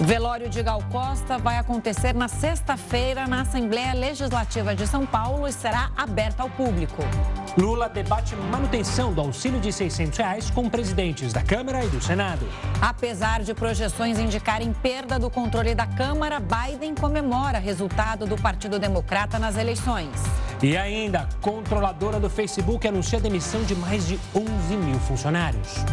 O velório de Gal Costa vai acontecer na sexta-feira na Assembleia Legislativa de São Paulo e será aberto ao público. Lula debate manutenção do auxílio de 600 reais com presidentes da Câmara e do Senado. Apesar de projeções indicarem perda do controle da Câmara, Biden comemora resultado do Partido Democrata nas eleições. E ainda, controladora do Facebook anuncia a demissão de mais de 11 mil funcionários.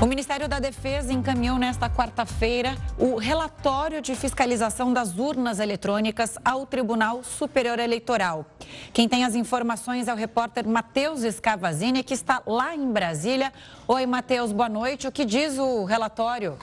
O Ministério da Defesa encaminhou nesta quarta-feira o relatório de fiscalização das urnas eletrônicas ao Tribunal Superior Eleitoral. Quem tem as informações é o repórter Matheus Escavazini, que está lá em Brasília. Oi, Matheus, boa noite. O que diz o relatório?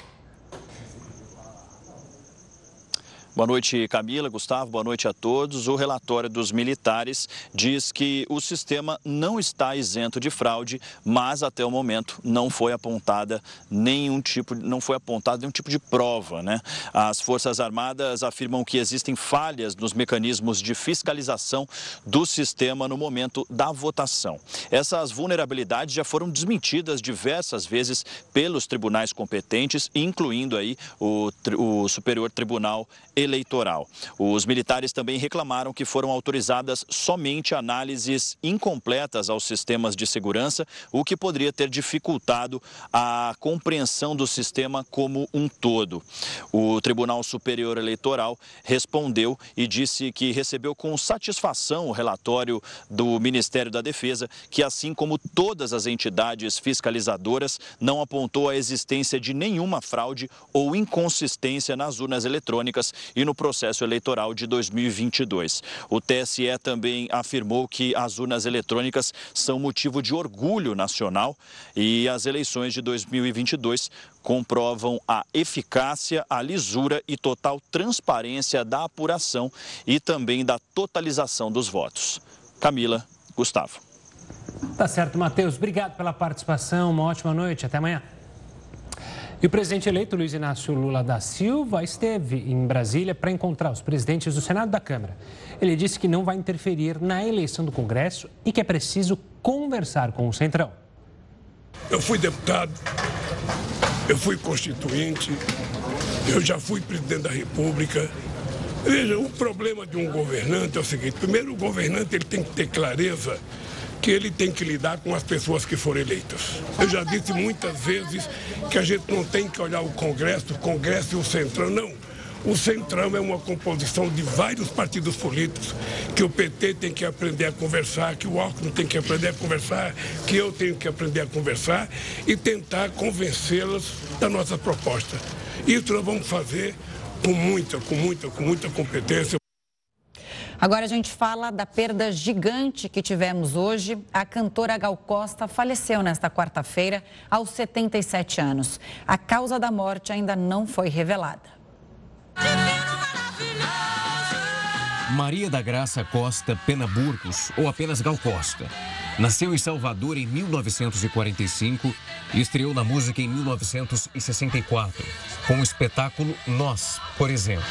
Boa noite, Camila, Gustavo, boa noite a todos. O relatório dos militares diz que o sistema não está isento de fraude, mas até o momento não foi apontada nenhum tipo, não foi apontado nenhum tipo de prova, né? As Forças Armadas afirmam que existem falhas nos mecanismos de fiscalização do sistema no momento da votação. Essas vulnerabilidades já foram desmentidas diversas vezes pelos tribunais competentes, incluindo aí o, o Superior Tribunal Eleitoral eleitoral. Os militares também reclamaram que foram autorizadas somente análises incompletas aos sistemas de segurança, o que poderia ter dificultado a compreensão do sistema como um todo. O Tribunal Superior Eleitoral respondeu e disse que recebeu com satisfação o relatório do Ministério da Defesa, que, assim como todas as entidades fiscalizadoras, não apontou a existência de nenhuma fraude ou inconsistência nas urnas eletrônicas e no processo eleitoral de 2022. O TSE também afirmou que as urnas eletrônicas são motivo de orgulho nacional e as eleições de 2022 comprovam a eficácia, a lisura e total transparência da apuração e também da totalização dos votos. Camila, Gustavo. Tá certo, Matheus. Obrigado pela participação. Uma ótima noite. Até amanhã. E o presidente eleito Luiz Inácio Lula da Silva esteve em Brasília para encontrar os presidentes do Senado e da Câmara. Ele disse que não vai interferir na eleição do Congresso e que é preciso conversar com o Centrão. Eu fui deputado, eu fui constituinte, eu já fui presidente da República. Veja, o problema de um governante é o seguinte: primeiro, o governante ele tem que ter clareza que ele tem que lidar com as pessoas que foram eleitas. Eu já disse muitas vezes que a gente não tem que olhar o Congresso, o Congresso e o Centrão, não. O Centrão é uma composição de vários partidos políticos, que o PT tem que aprender a conversar, que o Alckmin tem que aprender a conversar, que eu tenho que aprender a conversar e tentar convencê-las da nossa proposta. Isso nós vamos fazer com muita, com muita, com muita competência. Agora a gente fala da perda gigante que tivemos hoje. A cantora Gal Costa faleceu nesta quarta-feira, aos 77 anos. A causa da morte ainda não foi revelada. Maria da Graça Costa Pena Burgos, ou apenas Gal Costa. Nasceu em Salvador em 1945 e estreou na música em 1964, com o espetáculo Nós, por exemplo.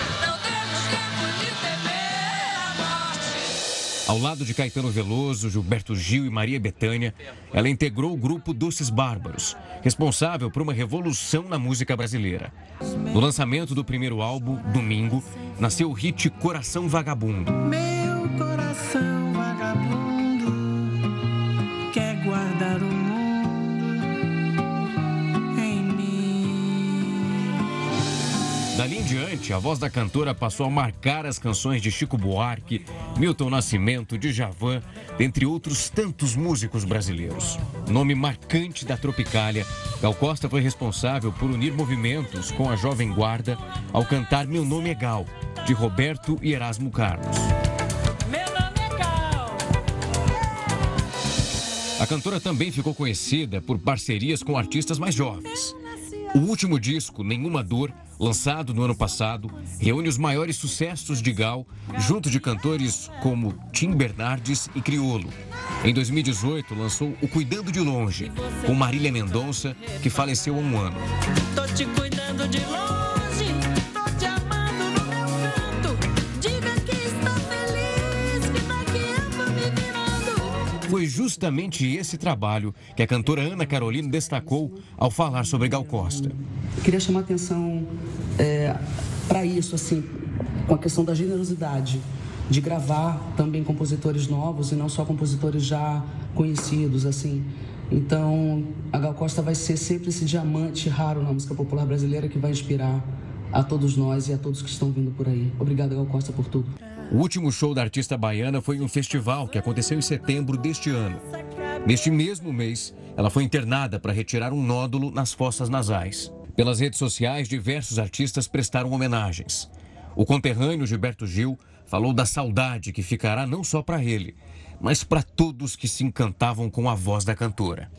Ao lado de Caetano Veloso, Gilberto Gil e Maria Bethânia, ela integrou o grupo Doces Bárbaros, responsável por uma revolução na música brasileira. No lançamento do primeiro álbum, Domingo, nasceu o hit Coração Vagabundo. Meu coração A voz da cantora passou a marcar as canções de Chico Buarque, Milton Nascimento, Djavan, dentre outros tantos músicos brasileiros. Nome marcante da Tropicália, Gal Costa foi responsável por unir movimentos com a Jovem Guarda ao cantar Meu Nome é Gal, de Roberto e Erasmo Carlos. Meu nome é Gal. A cantora também ficou conhecida por parcerias com artistas mais jovens. O último disco, Nenhuma Dor, lançado no ano passado, reúne os maiores sucessos de Gal, junto de cantores como Tim Bernardes e Criolo. Em 2018, lançou O Cuidando de Longe, com Marília Mendonça, que faleceu há um ano. Tô te cuidando de longe. Justamente esse trabalho que a cantora Ana Carolina destacou ao falar sobre Gal Costa. Eu queria chamar a atenção é, para isso, assim, com a questão da generosidade de gravar também compositores novos e não só compositores já conhecidos, assim. Então, a Gal Costa vai ser sempre esse diamante raro na música popular brasileira que vai inspirar a todos nós e a todos que estão vindo por aí. Obrigada, Gal Costa, por tudo. O último show da artista baiana foi em um festival que aconteceu em setembro deste ano. Neste mesmo mês, ela foi internada para retirar um nódulo nas fossas nasais. Pelas redes sociais, diversos artistas prestaram homenagens. O conterrâneo Gilberto Gil falou da saudade que ficará não só para ele, mas para todos que se encantavam com a voz da cantora.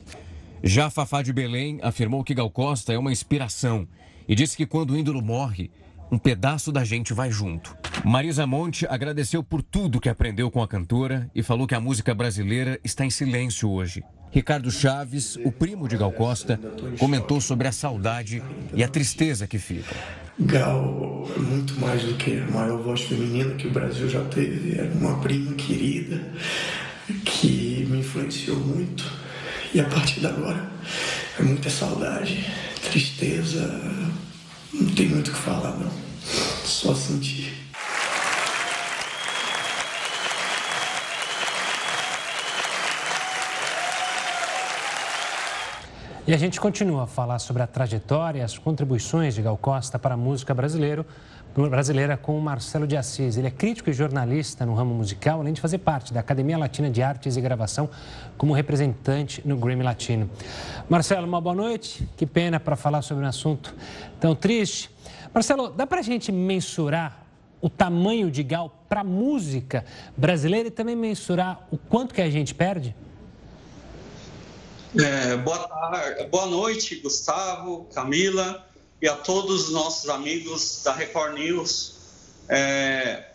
Já Fafá de Belém afirmou que Gal Costa é uma inspiração e disse que quando o ídolo morre, um pedaço da gente vai junto. Marisa Monte agradeceu por tudo que aprendeu com a cantora e falou que a música brasileira está em silêncio hoje. Ricardo Chaves, o primo de Gal Costa, comentou sobre a saudade e a tristeza que fica. Gal é muito mais do que a maior voz feminina que o Brasil já teve. Era uma prima querida que me influenciou muito. E a partir de agora é muita saudade, tristeza. Não tem muito o que falar, não. Só sentir. E a gente continua a falar sobre a trajetória e as contribuições de Gal Costa para a música brasileiro, brasileira com o Marcelo de Assis. Ele é crítico e jornalista no ramo musical, além de fazer parte da Academia Latina de Artes e Gravação como representante no Grammy Latino. Marcelo, uma boa noite. Que pena para falar sobre um assunto tão triste. Marcelo, dá para a gente mensurar o tamanho de Gal para a música brasileira e também mensurar o quanto que a gente perde? É, boa, tarde, boa noite, Gustavo, Camila e a todos os nossos amigos da Record News. É,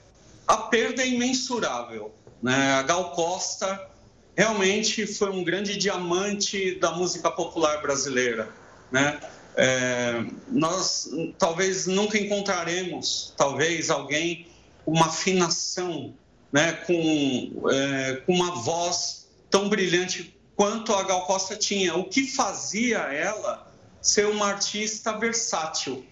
a perda é imensurável. Né? A Gal Costa realmente foi um grande diamante da música popular brasileira. Né? É, nós talvez nunca encontraremos, talvez, alguém com uma afinação, né? com, é, com uma voz tão brilhante quanto a Gal Costa tinha, o que fazia ela ser uma artista versátil.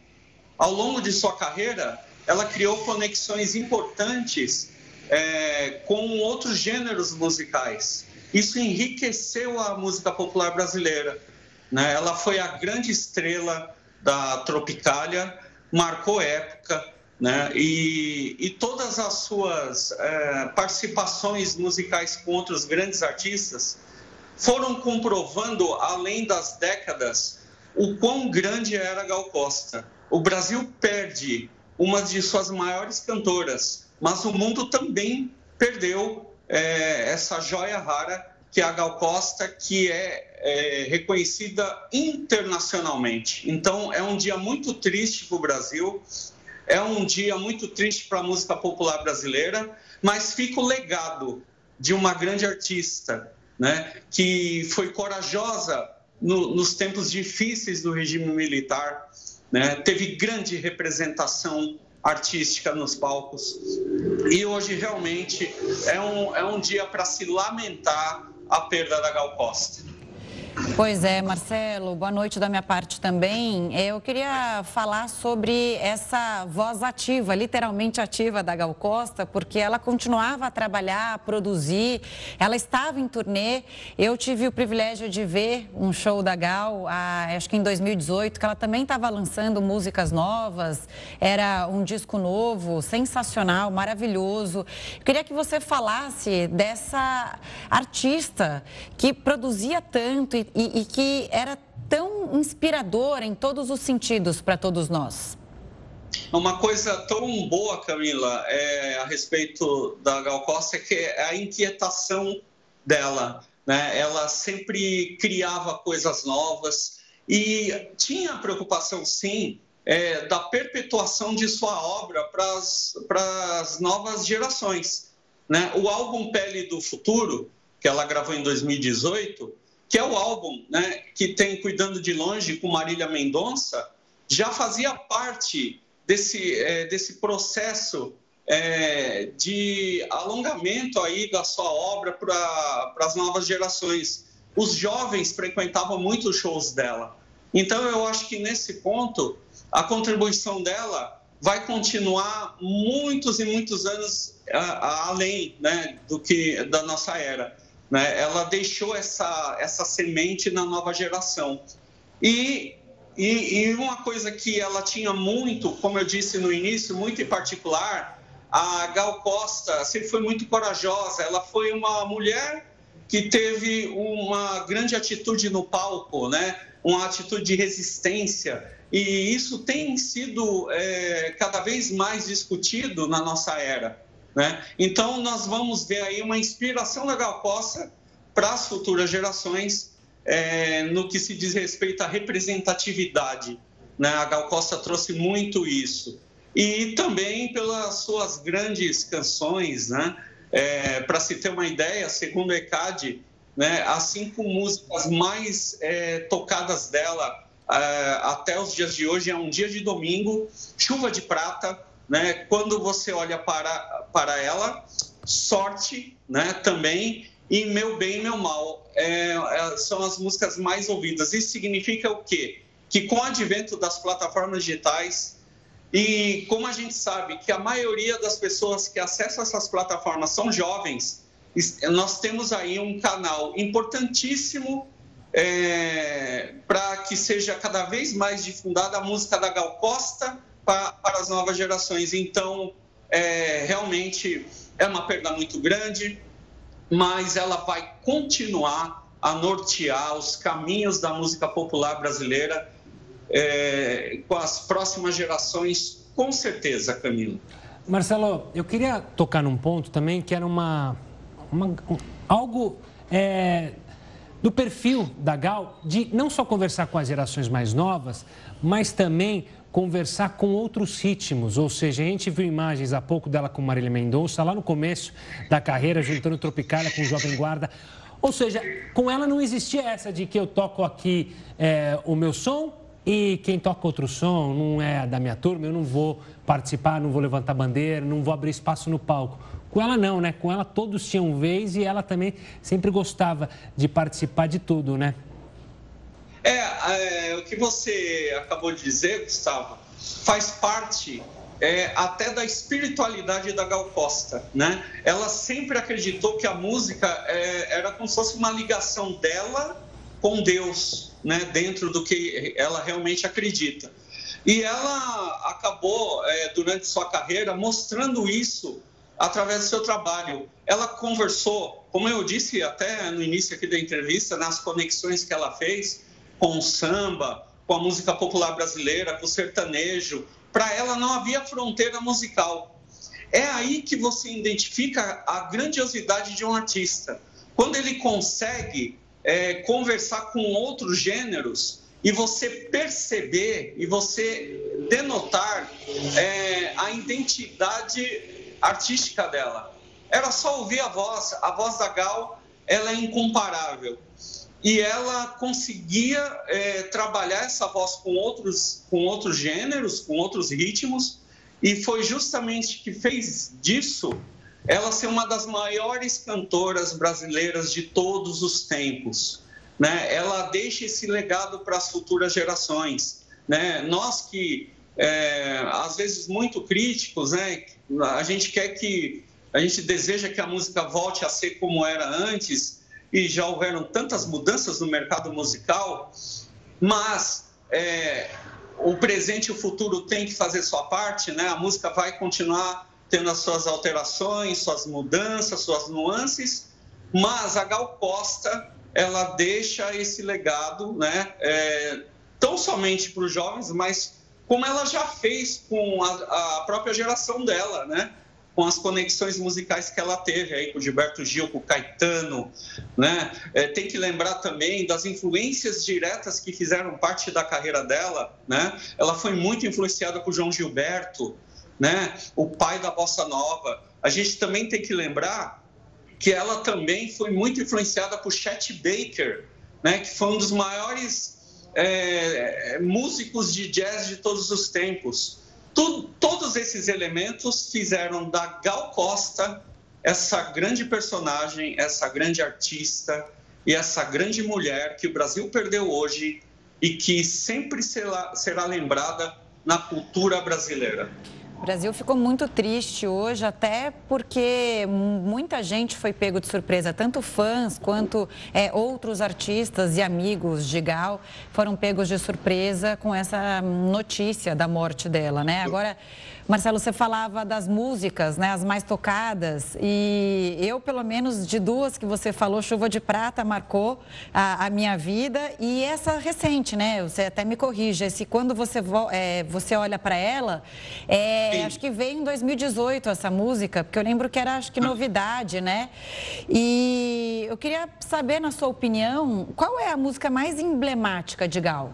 Ao longo de sua carreira, ela criou conexões importantes é, com outros gêneros musicais. Isso enriqueceu a música popular brasileira. Né? Ela foi a grande estrela da Tropicália, marcou época, né? E, e, todas as suas é, participações musicais com outros grandes artistas foram comprovando, além das décadas, o quão grande era Gal Costa. O Brasil perde uma de suas maiores cantoras, mas o mundo também perdeu é, essa joia rara que é a Gal Costa, que é, é reconhecida internacionalmente. Então, é um dia muito triste para o Brasil, é um dia muito triste para a música popular brasileira, mas fica o legado de uma grande artista né, que foi corajosa no, nos tempos difíceis do regime militar, né, teve grande representação artística nos palcos. E hoje realmente é um, é um dia para se lamentar a perda da Gal Costa. Pois é, Marcelo, boa noite da minha parte também. Eu queria falar sobre essa voz ativa, literalmente ativa da Gal Costa, porque ela continuava a trabalhar, a produzir, ela estava em turnê. Eu tive o privilégio de ver um show da Gal, acho que em 2018, que ela também estava lançando músicas novas, era um disco novo, sensacional, maravilhoso. Eu queria que você falasse dessa artista que produzia tanto e e, e que era tão inspiradora em todos os sentidos para todos nós? Uma coisa tão boa, Camila, é, a respeito da Gal Costa é que é a inquietação dela. Né? Ela sempre criava coisas novas e tinha a preocupação, sim, é, da perpetuação de sua obra para as novas gerações. Né? O álbum Pele do Futuro, que ela gravou em 2018, que é o álbum né, que tem Cuidando de Longe com Marília Mendonça, já fazia parte desse, é, desse processo é, de alongamento aí da sua obra para as novas gerações. Os jovens frequentavam muito os shows dela. Então, eu acho que nesse ponto, a contribuição dela vai continuar muitos e muitos anos além né, do que da nossa era. Né? Ela deixou essa, essa semente na nova geração. E, e, e uma coisa que ela tinha muito, como eu disse no início, muito em particular, a Gal Costa sempre foi muito corajosa. Ela foi uma mulher que teve uma grande atitude no palco, né? uma atitude de resistência. E isso tem sido é, cada vez mais discutido na nossa era. Né? Então, nós vamos ver aí uma inspiração da Gal Costa para as futuras gerações é, no que se diz respeito à representatividade. Né? A Gal Costa trouxe muito isso. E também pelas suas grandes canções, né? É, para se ter uma ideia, segundo o ECAD, né, as cinco músicas mais é, tocadas dela é, até os dias de hoje é Um Dia de Domingo, Chuva de Prata, né, quando você olha para, para ela, Sorte né, também, e Meu Bem Meu Mal. É, é, são as músicas mais ouvidas. Isso significa o quê? Que com o advento das plataformas digitais, e como a gente sabe que a maioria das pessoas que acessam essas plataformas são jovens, nós temos aí um canal importantíssimo é, para que seja cada vez mais difundada a música da Gal Costa para, para as novas gerações. Então, é, realmente é uma perda muito grande, mas ela vai continuar a nortear os caminhos da música popular brasileira é, com as próximas gerações, com certeza, Camilo. Marcelo, eu queria tocar num ponto também que era uma, uma algo é, do perfil da Gal de não só conversar com as gerações mais novas, mas também conversar com outros ritmos. Ou seja, a gente viu imagens há pouco dela com Marília Mendonça, lá no começo da carreira, juntando Tropicália com o Jovem Guarda. Ou seja, com ela não existia essa de que eu toco aqui é, o meu som e quem toca outro som não é da minha turma, eu não vou participar, não vou levantar bandeira, não vou abrir espaço no palco. Com ela não, né? Com ela todos tinham vez e ela também sempre gostava de participar de tudo, né? É, é o que você acabou de dizer, Gustavo, faz parte é, até da espiritualidade da Gal Costa, né? Ela sempre acreditou que a música é, era como se fosse uma ligação dela com Deus, né, dentro do que ela realmente acredita. E ela acabou, é, durante sua carreira, mostrando isso através do seu trabalho. Ela conversou, como eu disse até no início aqui da entrevista, nas conexões que ela fez com o samba, com a música popular brasileira, com o sertanejo. Para ela não havia fronteira musical. É aí que você identifica a grandiosidade de um artista. Quando ele consegue é, conversar com outros gêneros e você perceber e você denotar é, a identidade artística dela. Era só ouvir a voz, a voz da Gal, ela é incomparável. E ela conseguia é, trabalhar essa voz com outros, com outros gêneros, com outros ritmos, e foi justamente que fez disso ela ser uma das maiores cantoras brasileiras de todos os tempos. Né? Ela deixa esse legado para as futuras gerações. Né? Nós que, é, às vezes, muito críticos, né? a gente quer que, a gente deseja que a música volte a ser como era antes, e já houveram tantas mudanças no mercado musical, mas é, o presente e o futuro têm que fazer sua parte, né? a música vai continuar tendo as suas alterações, suas mudanças, suas nuances, mas a Gal Costa ela deixa esse legado, né, é, tão somente para os jovens, mas como ela já fez com a, a, própria geração dela, né, com as conexões musicais que ela teve aí com Gilberto Gil, com Caetano, né, é, tem que lembrar também das influências diretas que fizeram parte da carreira dela, né, ela foi muito influenciada por João Gilberto, né? O pai da bossa nova. A gente também tem que lembrar que ela também foi muito influenciada por Chet Baker, né? Que foi um dos maiores é, músicos de jazz de todos os tempos. Todos esses elementos fizeram da Gal Costa essa grande personagem, essa grande artista e essa grande mulher que o Brasil perdeu hoje e que sempre será, será lembrada na cultura brasileira. O Brasil ficou muito triste hoje, até porque muita gente foi pego de surpresa, tanto fãs quanto é, outros artistas e amigos de Gal foram pegos de surpresa com essa notícia da morte dela, né? Agora. Marcelo, você falava das músicas, né, as mais tocadas, e eu, pelo menos, de duas que você falou, Chuva de Prata marcou a, a minha vida, e essa recente, né, você até me corrige, esse quando você, é, você olha para ela, é, acho que veio em 2018 essa música, porque eu lembro que era, acho que, novidade, né, e eu queria saber, na sua opinião, qual é a música mais emblemática de Gal?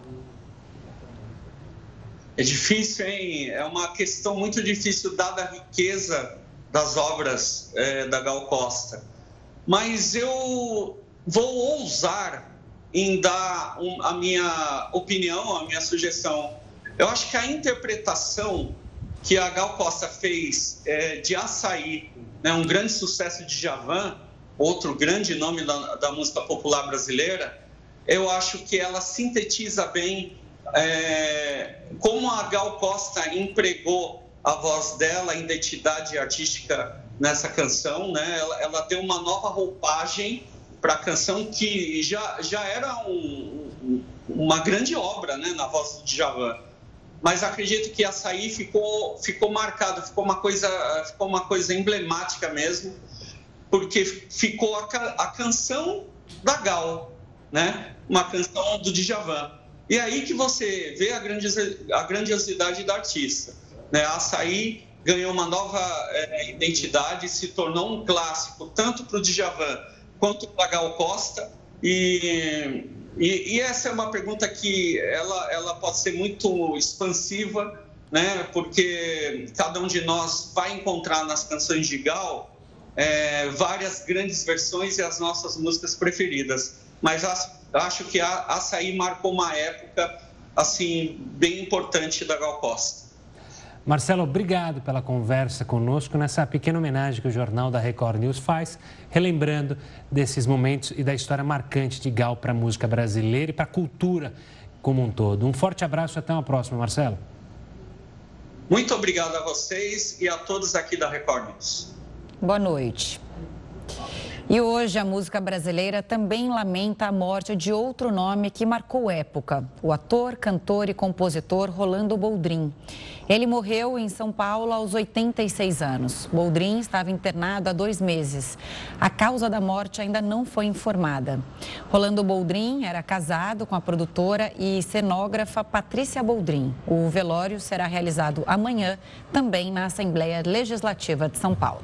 É difícil, hein? É uma questão muito difícil, dada a riqueza das obras é, da Gal Costa. Mas eu vou ousar em dar um, a minha opinião, a minha sugestão. Eu acho que a interpretação que a Gal Costa fez é, de Açaí, né, um grande sucesso de Javan, outro grande nome da, da música popular brasileira, eu acho que ela sintetiza bem é, como a Gal Costa empregou a voz dela, a identidade artística nessa canção, né? Ela, ela deu uma nova roupagem para a canção que já, já era um, uma grande obra, né, na voz de Djavan. Mas acredito que Açaí ficou ficou marcado, ficou uma coisa ficou uma coisa emblemática mesmo, porque ficou a, a canção da Gal, né? Uma canção do Djavan. E aí que você vê a grandiosidade da artista. Né? A Açaí ganhou uma nova é, identidade, se tornou um clássico, tanto para o Djavan quanto para Gal Costa. E, e, e, essa é uma pergunta que ela, ela pode ser muito expansiva, né? porque cada um de nós vai encontrar nas canções de Gal é, várias grandes versões e as nossas músicas preferidas. Mas as acho que a Açaí marcou uma época assim bem importante da Gal Costa. Marcelo, obrigado pela conversa conosco nessa pequena homenagem que o Jornal da Record News faz, relembrando desses momentos e da história marcante de Gal para a música brasileira e para a cultura como um todo. Um forte abraço e até uma próxima, Marcelo. Muito obrigado a vocês e a todos aqui da Record News. Boa noite. E hoje a música brasileira também lamenta a morte de outro nome que marcou época, o ator, cantor e compositor Rolando Boldrin. Ele morreu em São Paulo aos 86 anos. Boldrin estava internado há dois meses. A causa da morte ainda não foi informada. Rolando Boldrin era casado com a produtora e cenógrafa Patrícia Boldrin. O velório será realizado amanhã, também na Assembleia Legislativa de São Paulo.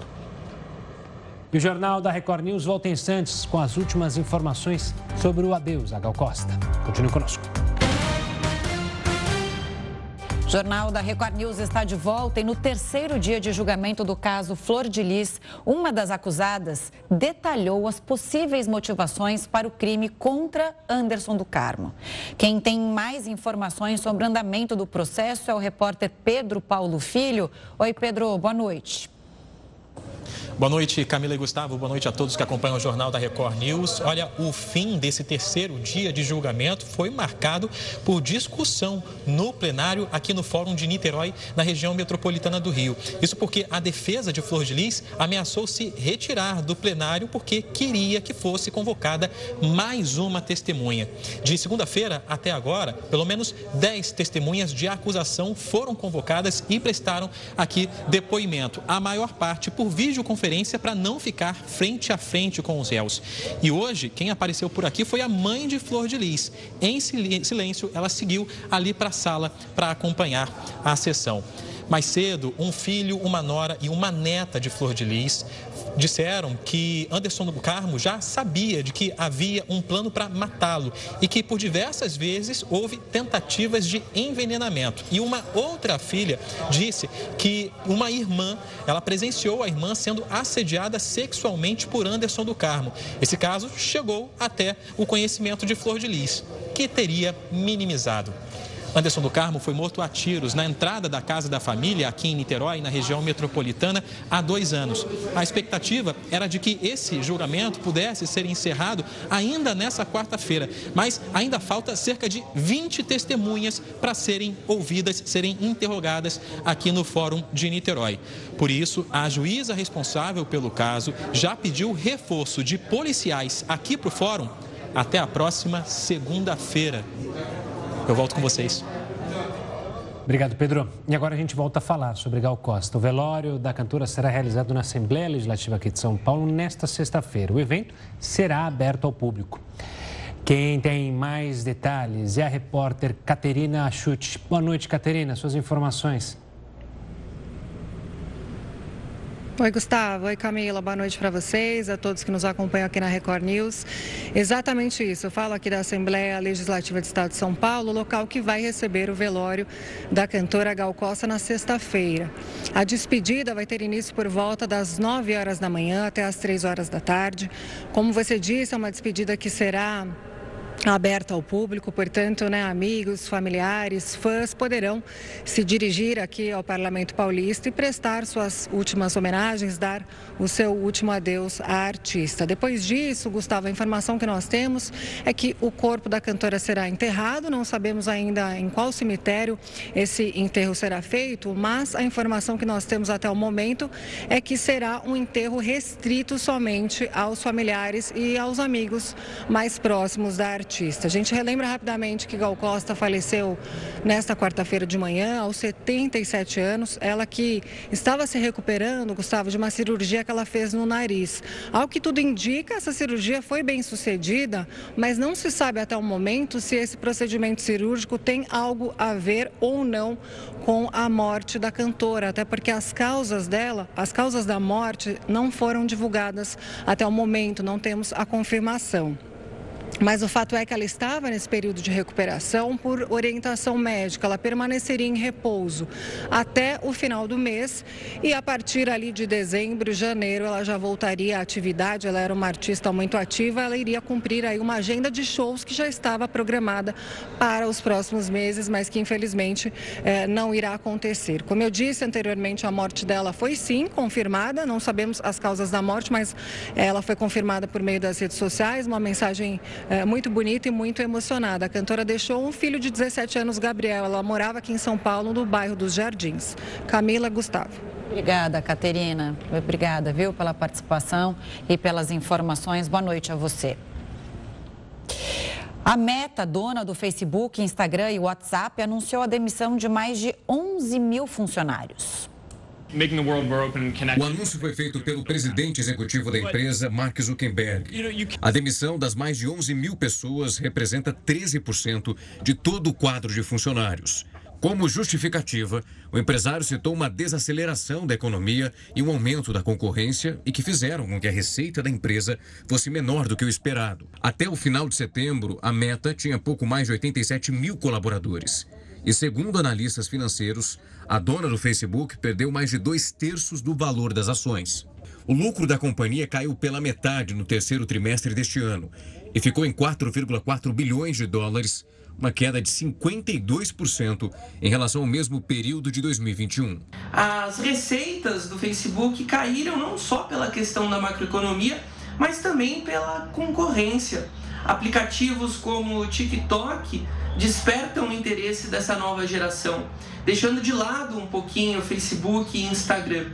E o Jornal da Record News volta em instantes com as últimas informações sobre o adeus a Gal Costa. Continue conosco. Jornal da Record News está de volta e no terceiro dia de julgamento do caso Flor de Lis, uma das acusadas detalhou as possíveis motivações para o crime contra Anderson do Carmo. Quem tem mais informações sobre o andamento do processo é o repórter Pedro Paulo Filho. Oi, Pedro, boa noite. Boa noite, Camila e Gustavo. Boa noite a todos que acompanham o Jornal da Record News. Olha, o fim desse terceiro dia de julgamento foi marcado por discussão no plenário aqui no Fórum de Niterói, na região metropolitana do Rio. Isso porque a defesa de Flor de Lis ameaçou se retirar do plenário porque queria que fosse convocada mais uma testemunha. De segunda-feira até agora, pelo menos 10 testemunhas de acusação foram convocadas e prestaram aqui depoimento. A maior parte por videoconferência para não ficar frente a frente com os réus. E hoje, quem apareceu por aqui foi a mãe de Flor de Lis. Em silêncio, ela seguiu ali para a sala para acompanhar a sessão. Mais cedo, um filho, uma nora e uma neta de Flor de Lis disseram que Anderson do Carmo já sabia de que havia um plano para matá-lo e que por diversas vezes houve tentativas de envenenamento. E uma outra filha disse que uma irmã, ela presenciou a irmã sendo assediada sexualmente por Anderson do Carmo. Esse caso chegou até o conhecimento de Flor de Lis, que teria minimizado. Anderson do Carmo foi morto a tiros na entrada da casa da família aqui em Niterói, na região metropolitana, há dois anos. A expectativa era de que esse julgamento pudesse ser encerrado ainda nessa quarta-feira, mas ainda falta cerca de 20 testemunhas para serem ouvidas, serem interrogadas aqui no Fórum de Niterói. Por isso, a juíza responsável pelo caso já pediu reforço de policiais aqui para o Fórum até a próxima segunda-feira. Eu volto com vocês. Obrigado, Pedro. E agora a gente volta a falar sobre Gal Costa. O velório da cantora será realizado na Assembleia Legislativa aqui de São Paulo nesta sexta-feira. O evento será aberto ao público. Quem tem mais detalhes é a repórter Caterina Achute. Boa noite, Caterina. Suas informações. Oi, Gustavo. Oi, Camila. Boa noite para vocês, a todos que nos acompanham aqui na Record News. Exatamente isso. Eu falo aqui da Assembleia Legislativa do Estado de São Paulo, local que vai receber o velório da cantora Gal Costa na sexta-feira. A despedida vai ter início por volta das 9 horas da manhã até as 3 horas da tarde. Como você disse, é uma despedida que será aberta ao público, portanto, né, amigos, familiares, fãs poderão se dirigir aqui ao Parlamento Paulista e prestar suas últimas homenagens, dar o seu último adeus à artista. Depois disso, Gustavo, a informação que nós temos é que o corpo da cantora será enterrado, não sabemos ainda em qual cemitério esse enterro será feito, mas a informação que nós temos até o momento é que será um enterro restrito somente aos familiares e aos amigos mais próximos da artista A gente relembra rapidamente que Gal Costa faleceu nesta quarta-feira de manhã, aos 77 anos. Ela que estava se recuperando, Gustavo, de uma cirurgia que ela fez no nariz. Ao que tudo indica, essa cirurgia foi bem sucedida, mas não se sabe até o momento se esse procedimento cirúrgico tem algo a ver ou não com a morte da cantora, até porque as causas dela, as causas da morte não foram divulgadas até o momento, não temos a confirmação. Mas o fato é que ela estava nesse período de recuperação por orientação médica. Ela permaneceria em repouso até o final do mês e a partir ali de dezembro, janeiro, ela já voltaria à atividade. Ela era uma artista muito ativa, ela iria cumprir aí uma agenda de shows que já estava programada para os próximos meses, mas que infelizmente eh, não irá acontecer. Como eu disse anteriormente, a morte dela foi sim confirmada. Não sabemos as causas da morte, mas ela foi confirmada por meio das redes sociais. Uma mensagem é, muito bonita e muito emocionada. A cantora deixou um filho de 17 anos, Gabriel. Ela morava aqui em São Paulo, no bairro dos Jardins. Camila Gustavo. Obrigada, Caterina. Obrigada, viu, pela participação e pelas informações. Boa noite a você. A Meta, dona do Facebook, Instagram e WhatsApp, anunciou a demissão de mais de 11 mil funcionários. O anúncio foi feito pelo presidente executivo da empresa, Mark Zuckerberg. A demissão das mais de 11 mil pessoas representa 13% de todo o quadro de funcionários. Como justificativa, o empresário citou uma desaceleração da economia e um aumento da concorrência e que fizeram com que a receita da empresa fosse menor do que o esperado. Até o final de setembro, a Meta tinha pouco mais de 87 mil colaboradores. E segundo analistas financeiros, a dona do Facebook perdeu mais de dois terços do valor das ações. O lucro da companhia caiu pela metade no terceiro trimestre deste ano e ficou em 4,4 bilhões de dólares, uma queda de 52% em relação ao mesmo período de 2021. As receitas do Facebook caíram não só pela questão da macroeconomia, mas também pela concorrência. Aplicativos como o TikTok despertam o interesse dessa nova geração, deixando de lado um pouquinho o Facebook e Instagram.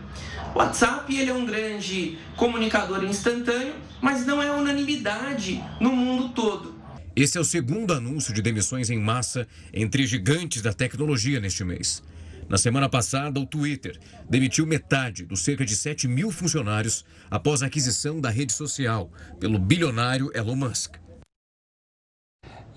O WhatsApp ele é um grande comunicador instantâneo, mas não é unanimidade no mundo todo. Esse é o segundo anúncio de demissões em massa entre gigantes da tecnologia neste mês. Na semana passada, o Twitter demitiu metade dos cerca de 7 mil funcionários após a aquisição da rede social pelo bilionário Elon Musk.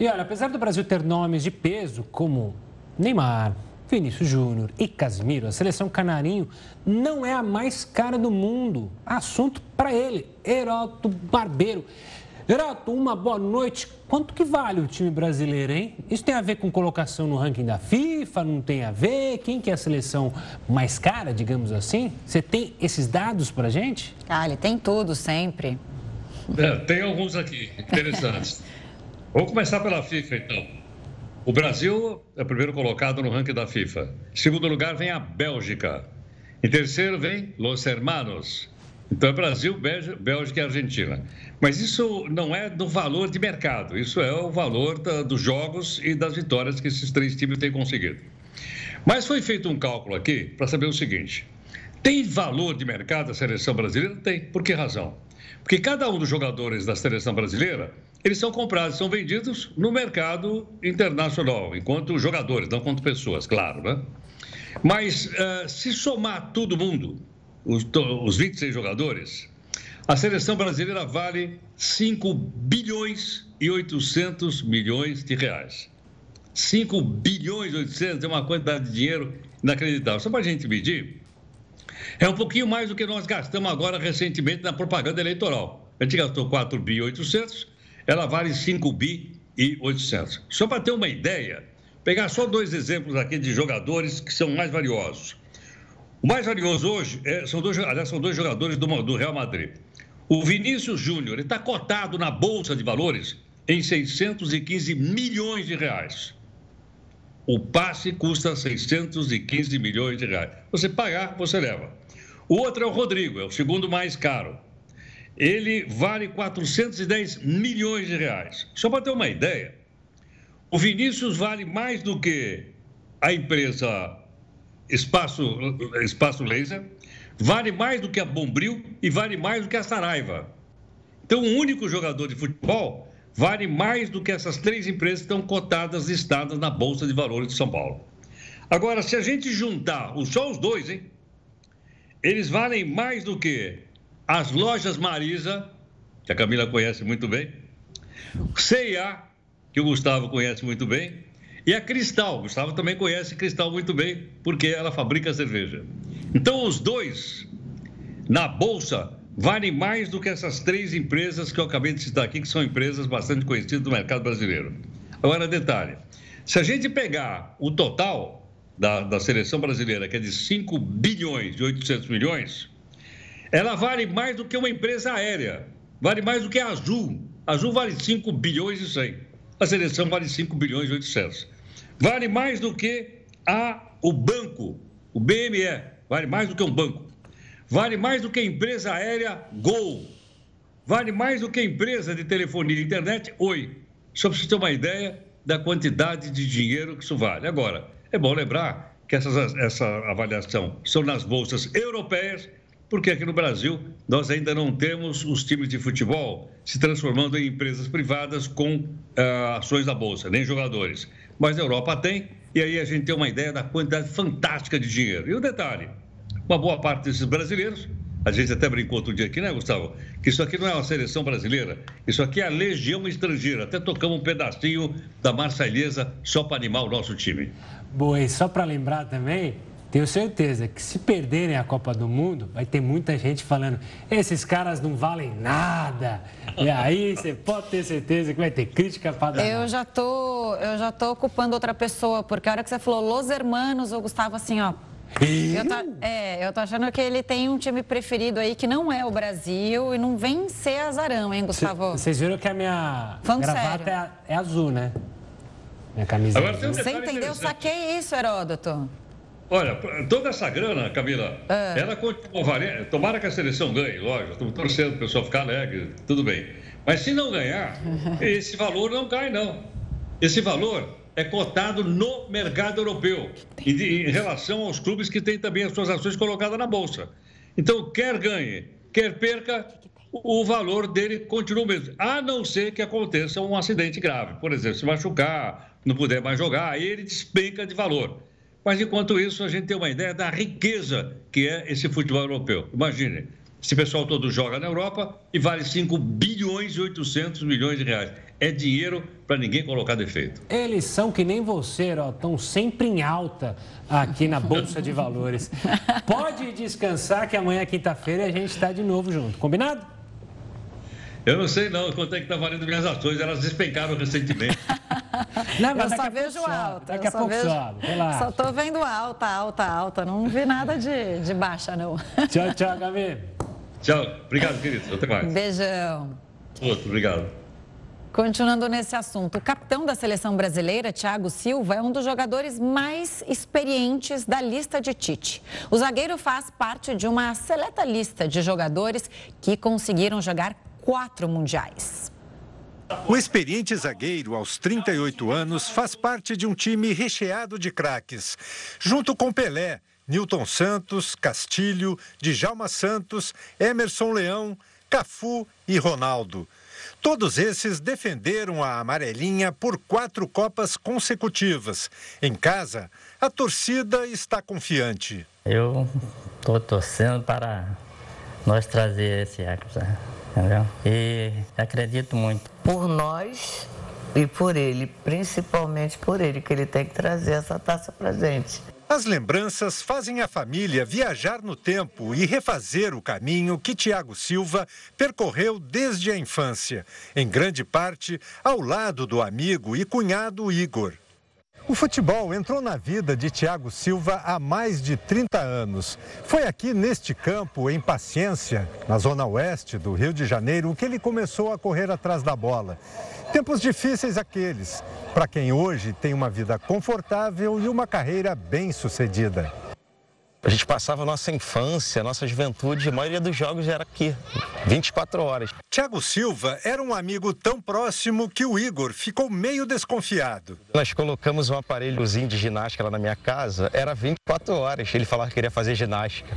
E olha, apesar do Brasil ter nomes de peso como Neymar, Vinícius Júnior e Casimiro, a seleção canarinho não é a mais cara do mundo. Assunto para ele, Heroto Barbeiro. Heroto, uma boa noite. Quanto que vale o time brasileiro, hein? Isso tem a ver com colocação no ranking da FIFA? Não tem a ver? Quem que é a seleção mais cara, digamos assim? Você tem esses dados para gente? Ah, ele tem tudo sempre. É, tem alguns aqui, interessantes. Vou começar pela FIFA, então. O Brasil é o primeiro colocado no ranking da FIFA. Em segundo lugar vem a Bélgica. Em terceiro vem Los Hermanos. Então é Brasil, Bélgica e Argentina. Mas isso não é do valor de mercado, isso é o valor da, dos jogos e das vitórias que esses três times têm conseguido. Mas foi feito um cálculo aqui para saber o seguinte: tem valor de mercado a seleção brasileira? Tem. Por que razão? Porque cada um dos jogadores da seleção brasileira, eles são comprados, são vendidos no mercado internacional, enquanto jogadores, não quanto pessoas, claro, né? Mas uh, se somar todo mundo, os, os 26 jogadores, a seleção brasileira vale 5 bilhões e 800 milhões de reais. 5 bilhões e 800 é uma quantidade de dinheiro inacreditável. Só para a gente medir, é um pouquinho mais do que nós gastamos agora recentemente na propaganda eleitoral. A gente gastou 4 bi e 800, ela vale 5 bi e 800. Só para ter uma ideia, pegar só dois exemplos aqui de jogadores que são mais valiosos. O mais valioso hoje é, são, dois, aliás, são dois jogadores do, do Real Madrid. O Vinícius Júnior está cotado na Bolsa de Valores em 615 milhões de reais. O passe custa 615 milhões de reais. Você pagar, você leva. O outro é o Rodrigo, é o segundo mais caro. Ele vale 410 milhões de reais. Só para ter uma ideia, o Vinícius vale mais do que a empresa Espaço, Espaço Laser, vale mais do que a Bombril e vale mais do que a Saraiva. Então, um único jogador de futebol vale mais do que essas três empresas que estão cotadas, listadas na Bolsa de Valores de São Paulo. Agora, se a gente juntar só os dois, hein? Eles valem mais do que as lojas Marisa, que a Camila conhece muito bem, CIA, que o Gustavo conhece muito bem, e a Cristal. O Gustavo também conhece Cristal muito bem, porque ela fabrica cerveja. Então, os dois, na bolsa, valem mais do que essas três empresas que eu acabei de citar aqui, que são empresas bastante conhecidas do mercado brasileiro. Agora, detalhe: se a gente pegar o total da, da seleção brasileira, que é de 5 bilhões e 800 milhões, ela vale mais do que uma empresa aérea, vale mais do que a Azul. A Azul vale 5 bilhões e 100 a seleção vale 5 bilhões e 800. Vale mais do que a, o banco, o BME, vale mais do que um banco. Vale mais do que a empresa aérea Gol. Vale mais do que a empresa de telefonia e internet Oi. Só para você ter uma ideia da quantidade de dinheiro que isso vale. Agora, é bom lembrar que essas, essa avaliação são nas bolsas europeias porque aqui no Brasil nós ainda não temos os times de futebol se transformando em empresas privadas com uh, ações da Bolsa, nem jogadores. Mas a Europa tem, e aí a gente tem uma ideia da quantidade fantástica de dinheiro. E o detalhe: uma boa parte desses brasileiros, a gente até brincou outro dia aqui, né, Gustavo? Que isso aqui não é uma seleção brasileira, isso aqui é a legião estrangeira. Até tocamos um pedacinho da Marselhesa só para animar o nosso time. Boa, e só para lembrar também, tenho certeza que se perderem a Copa do Mundo, vai ter muita gente falando: esses caras não valem nada. E aí você pode ter certeza que vai ter crítica para dar. Eu já tô, eu já tô ocupando outra pessoa, porque a hora que você falou Los Hermanos, o Gustavo assim, ó. Eu tô, é, eu tô achando que ele tem um time preferido aí que não é o Brasil e não vem ser azarão, hein, Gustavo? Vocês viram que a minha Falando gravata é, é, azul, né? Minha camisa. Agora, Você entendeu? Saquei isso, Heródoto. Olha, toda essa grana, Camila, é. ela continua valendo. Tomara que a seleção ganhe, lógico. Estamos torcendo o pessoal ficar alegre, tudo bem. Mas se não ganhar, esse valor não cai, não. Esse valor é cotado no mercado europeu, em, em relação aos clubes que têm também as suas ações colocadas na Bolsa. Então, quer ganhe, quer perca, o valor dele continua o mesmo. A não ser que aconteça um acidente grave. Por exemplo, se machucar, não puder mais jogar, aí ele despenca de valor. Mas, enquanto isso, a gente tem uma ideia da riqueza que é esse futebol europeu. Imagine, esse pessoal todo joga na Europa e vale 5 bilhões e 800 milhões de reais. É dinheiro para ninguém colocar defeito. Eles são que nem você, ó, estão sempre em alta aqui na Bolsa de Valores. Pode descansar que amanhã, quinta-feira, a gente está de novo junto. Combinado? Eu não sei não quanto é que está valendo minhas ações, elas despencaram recentemente. Não, eu só vejo alta. Daqui a pouco vejo... sobe. Só estou vendo alta, alta, alta. Não vi nada de, de baixa, não. Tchau, tchau, Gabi. Tchau. Obrigado, querido. Até mais. Beijão. Outro, obrigado. Continuando nesse assunto, o capitão da seleção brasileira, Thiago Silva, é um dos jogadores mais experientes da lista de Tite. O zagueiro faz parte de uma seleta lista de jogadores que conseguiram jogar quatro mundiais. O experiente zagueiro, aos 38 anos, faz parte de um time recheado de craques. Junto com Pelé, Newton Santos, Castilho, Djalma Santos, Emerson Leão, Cafu e Ronaldo. Todos esses defenderam a amarelinha por quatro Copas consecutivas. Em casa, a torcida está confiante. Eu estou torcendo para nós trazer esse Hexa, entendeu? E acredito muito. Por nós e por ele, principalmente por ele, que ele tem que trazer essa taça para gente. As lembranças fazem a família viajar no tempo e refazer o caminho que Tiago Silva percorreu desde a infância, em grande parte ao lado do amigo e cunhado Igor. O futebol entrou na vida de Tiago Silva há mais de 30 anos. Foi aqui neste campo, em Paciência, na zona oeste do Rio de Janeiro, que ele começou a correr atrás da bola. Tempos difíceis aqueles, para quem hoje tem uma vida confortável e uma carreira bem sucedida. A gente passava a nossa infância, a nossa juventude, a maioria dos jogos era aqui, 24 horas. Tiago Silva era um amigo tão próximo que o Igor ficou meio desconfiado. Nós colocamos um aparelhozinho de ginástica lá na minha casa, era 24 horas. Ele falava que queria fazer ginástica.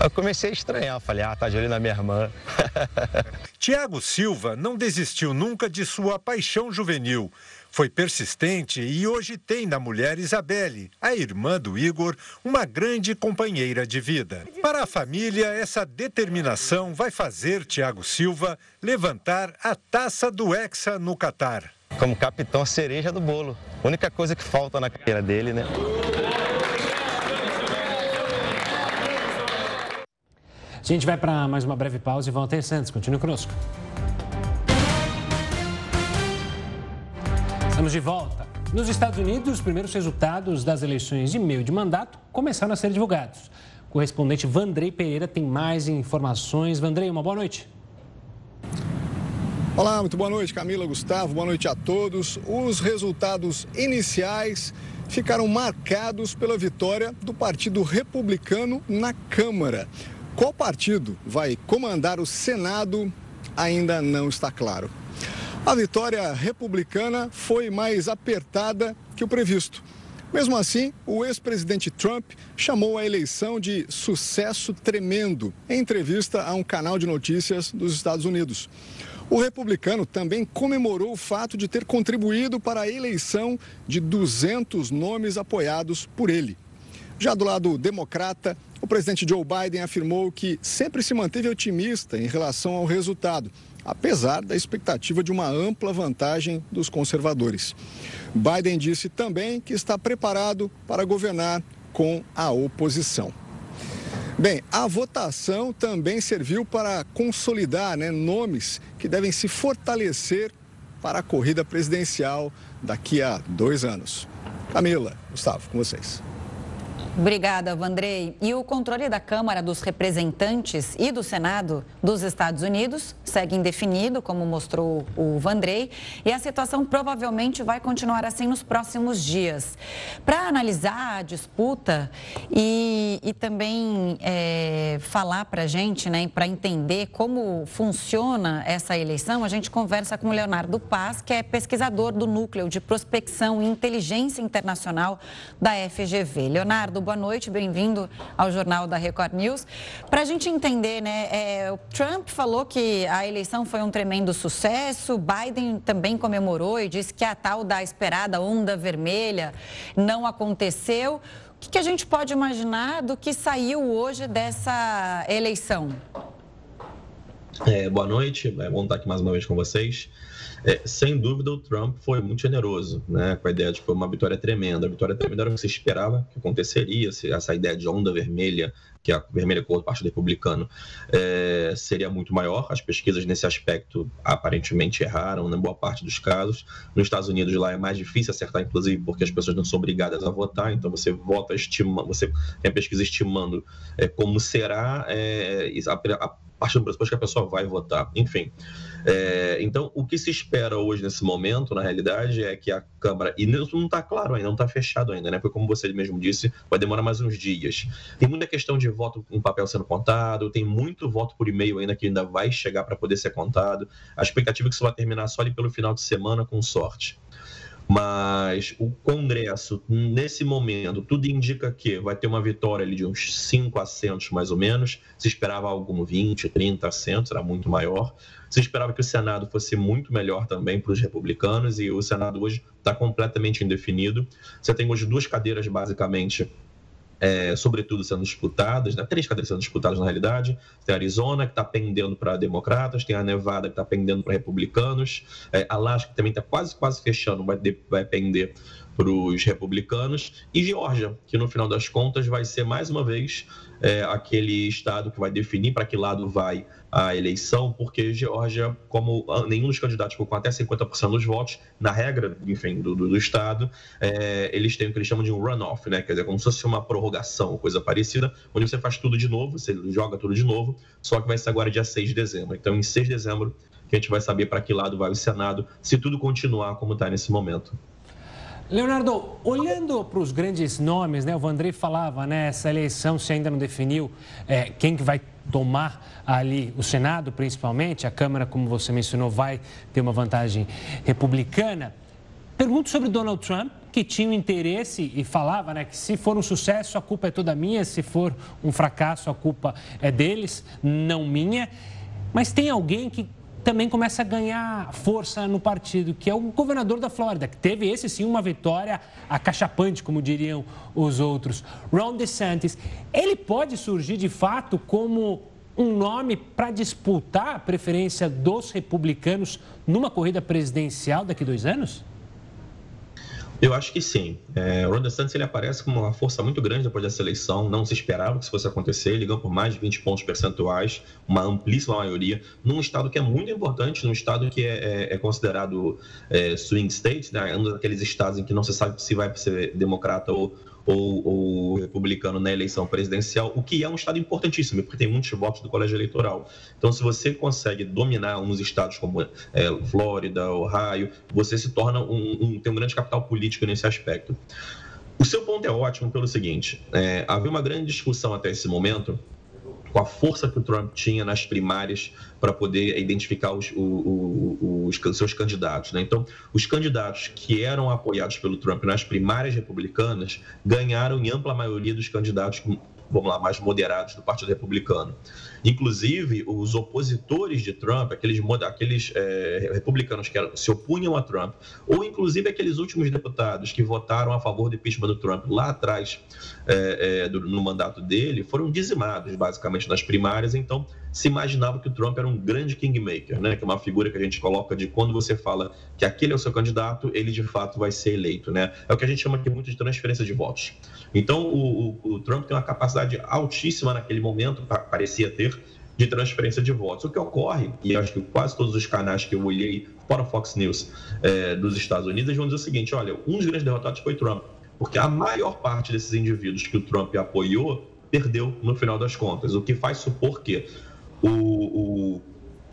Eu comecei a estranhar, falei, ah, tá de olho na minha irmã. Tiago Silva não desistiu nunca de sua paixão juvenil. Foi persistente e hoje tem na mulher Isabelle, a irmã do Igor, uma grande companheira de vida. Para a família, essa determinação vai fazer Tiago Silva levantar a taça do Hexa no Catar. Como capitão, a cereja do bolo. única coisa que falta na carreira dele, né? A gente vai para mais uma breve pausa e volta em Santos. Continue conosco. Estamos de volta. Nos Estados Unidos, os primeiros resultados das eleições de meio de mandato começaram a ser divulgados. O correspondente Vandrei Pereira tem mais informações. Vandrei, uma boa noite. Olá, muito boa noite, Camila, Gustavo, boa noite a todos. Os resultados iniciais ficaram marcados pela vitória do Partido Republicano na Câmara. Qual partido vai comandar o Senado ainda não está claro. A vitória republicana foi mais apertada que o previsto. Mesmo assim, o ex-presidente Trump chamou a eleição de sucesso tremendo em entrevista a um canal de notícias dos Estados Unidos. O republicano também comemorou o fato de ter contribuído para a eleição de 200 nomes apoiados por ele. Já do lado democrata, o presidente Joe Biden afirmou que sempre se manteve otimista em relação ao resultado apesar da expectativa de uma ampla vantagem dos conservadores. Biden disse também que está preparado para governar com a oposição. Bem, a votação também serviu para consolidar né, nomes que devem se fortalecer para a corrida presidencial daqui a dois anos. Camila, Gustavo, com vocês. Obrigada, Vandrei. E o controle da Câmara dos Representantes e do Senado dos Estados Unidos segue indefinido, como mostrou o Vandrei, e a situação provavelmente vai continuar assim nos próximos dias. Para analisar a disputa e, e também é, falar para a gente, né, para entender como funciona essa eleição, a gente conversa com o Leonardo Paz, que é pesquisador do Núcleo de Prospecção e Inteligência Internacional da FGV. Leonardo, boa noite, bem-vindo ao Jornal da Record News. Para a gente entender, né, é, o Trump falou que a eleição foi um tremendo sucesso, Biden também comemorou e disse que a tal da esperada onda vermelha não aconteceu. O que, que a gente pode imaginar do que saiu hoje dessa eleição? É, boa noite, é bom estar aqui mais uma vez com vocês. É, sem dúvida, o Trump foi muito generoso, né, com a ideia de que foi uma vitória tremenda. A vitória tremenda era o que você esperava que aconteceria, se essa ideia de onda vermelha, que é a vermelha com o Partido Republicano, é, seria muito maior. As pesquisas nesse aspecto aparentemente erraram, na né, boa parte dos casos. Nos Estados Unidos, lá é mais difícil acertar, inclusive, porque as pessoas não são obrigadas a votar, então você vota estimando, você tem a pesquisa estimando é, como será é, a, a partir do pressuposto que a pessoa vai votar. Enfim. É, então, o que se espera hoje nesse momento, na realidade, é que a Câmara. E isso não está claro ainda, não está fechado ainda, né? Porque, como você mesmo disse, vai demorar mais uns dias. Tem muita questão de voto em papel sendo contado, tem muito voto por e-mail ainda que ainda vai chegar para poder ser contado. A expectativa é que isso vai terminar só ali pelo final de semana, com sorte. Mas o Congresso, nesse momento, tudo indica que vai ter uma vitória ali de uns 5 assentos, mais ou menos. Se esperava algo como 20, 30 assentos, era muito maior. Se esperava que o Senado fosse muito melhor também para os republicanos, e o Senado hoje está completamente indefinido. Você tem hoje duas cadeiras, basicamente, é, sobretudo sendo disputadas, né? três cadeiras sendo disputadas na realidade. Tem a Arizona, que está pendendo para democratas, tem a Nevada, que está pendendo para republicanos, é, Alaska, que também está quase, quase fechando, vai, vai pender para os republicanos, e Geórgia, que no final das contas vai ser mais uma vez é, aquele estado que vai definir para que lado vai a eleição, porque Geórgia, como nenhum dos candidatos ficou com até 50% dos votos, na regra, enfim, do, do, do estado, é, eles têm o que eles chamam de um runoff, né? Quer dizer, como se fosse uma prorrogação, coisa parecida, onde você faz tudo de novo, você joga tudo de novo, só que vai ser agora dia 6 de dezembro. Então, em 6 de dezembro, a gente vai saber para que lado vai o Senado, se tudo continuar como está nesse momento. Leonardo, olhando para os grandes nomes, né? O Vandrei falava, né? Essa eleição se ainda não definiu é, quem que vai tomar ali o Senado, principalmente. A Câmara, como você mencionou, vai ter uma vantagem republicana. Pergunto sobre Donald Trump, que tinha um interesse e falava, né, que se for um sucesso a culpa é toda minha, se for um fracasso a culpa é deles, não minha. Mas tem alguém que também começa a ganhar força no partido, que é o governador da Flórida, que teve esse sim uma vitória acachapante, como diriam os outros. Ron DeSantis, ele pode surgir de fato como um nome para disputar a preferência dos republicanos numa corrida presidencial daqui a dois anos? Eu acho que sim. É, o Ron DeSantis ele aparece como uma força muito grande depois dessa eleição. Não se esperava que isso fosse acontecer. Ele ganhou por mais de 20 pontos percentuais, uma amplíssima maioria, num estado que é muito importante, num estado que é, é, é considerado é, swing state, né? um daqueles estados em que não se sabe se vai ser democrata ou, ou, ou, republicano na eleição presidencial, o que é um estado importantíssimo, porque tem muitos votos do colégio eleitoral. Então, se você consegue dominar uns estados como é, Flórida, Ohio, você se torna um, um, tem um grande capital político nesse aspecto. O seu ponto é ótimo pelo seguinte: é, havia uma grande discussão até esse momento com a força que o Trump tinha nas primárias para poder identificar os, os, os, seus candidatos. Né? Então, os candidatos que eram apoiados pelo Trump nas primárias republicanas ganharam em ampla maioria dos candidatos vamos lá, mais moderados do Partido Republicano. Inclusive, os opositores de Trump, aqueles, aqueles é, republicanos que se opunham a Trump, ou inclusive aqueles últimos deputados que votaram a favor do impeachment do Trump lá atrás, é, é, do, no mandato dele, foram dizimados, basicamente, nas primárias. Então, se imaginava que o Trump era um grande kingmaker, né? que é uma figura que a gente coloca de quando você fala que aquele é o seu candidato, ele de fato vai ser eleito. Né? É o que a gente chama aqui muito de transferência de votos. Então, o, o, o Trump tem uma capacidade altíssima naquele momento, parecia ter, de transferência de votos. O que ocorre, e acho que quase todos os canais que eu olhei, fora Fox News, é, dos Estados Unidos, vão dizer o seguinte: olha, um dos grandes derrotados foi Trump, porque a maior parte desses indivíduos que o Trump apoiou perdeu no final das contas, o que faz supor que o, o,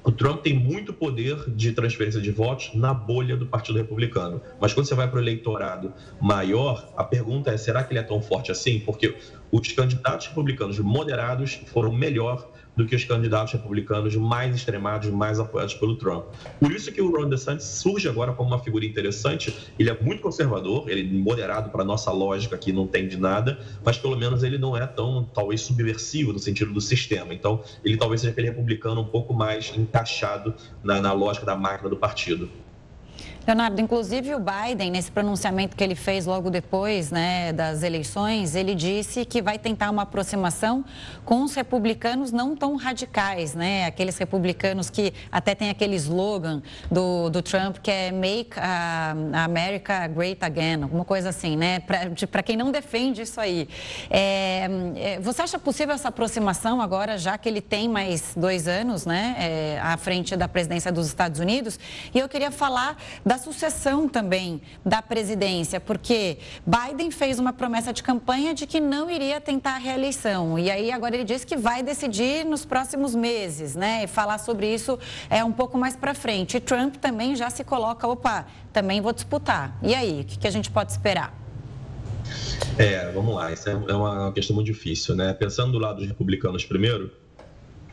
o Trump tem muito poder de transferência de votos na bolha do Partido Republicano. Mas quando você vai para o eleitorado maior, a pergunta é: será que ele é tão forte assim? Porque os candidatos republicanos moderados foram melhor do que os candidatos republicanos mais extremados, mais apoiados pelo Trump. Por isso que o Ron DeSantis surge agora como uma figura interessante. Ele é muito conservador, ele é moderado para nossa lógica que não tem de nada, mas pelo menos ele não é tão, talvez, subversivo no sentido do sistema. Então, ele talvez seja aquele republicano um pouco mais encaixado na, na lógica da máquina do partido. Leonardo, inclusive o Biden, nesse pronunciamento que ele fez logo depois né, das eleições, ele disse que vai tentar uma aproximação com os republicanos não tão radicais, né? Aqueles republicanos que até tem aquele slogan do, do Trump que é Make a America Great Again, alguma coisa assim, né? Para quem não defende isso aí. É, é, você acha possível essa aproximação agora, já que ele tem mais dois anos, né? É, à frente da presidência dos Estados Unidos? E eu queria falar da da sucessão também da presidência, porque Biden fez uma promessa de campanha de que não iria tentar a reeleição. E aí agora ele diz que vai decidir nos próximos meses, né? E falar sobre isso é um pouco mais para frente. E Trump também já se coloca, opa, também vou disputar. E aí, o que, que a gente pode esperar? É, vamos lá, isso é uma questão muito difícil, né? Pensando do lado dos republicanos primeiro,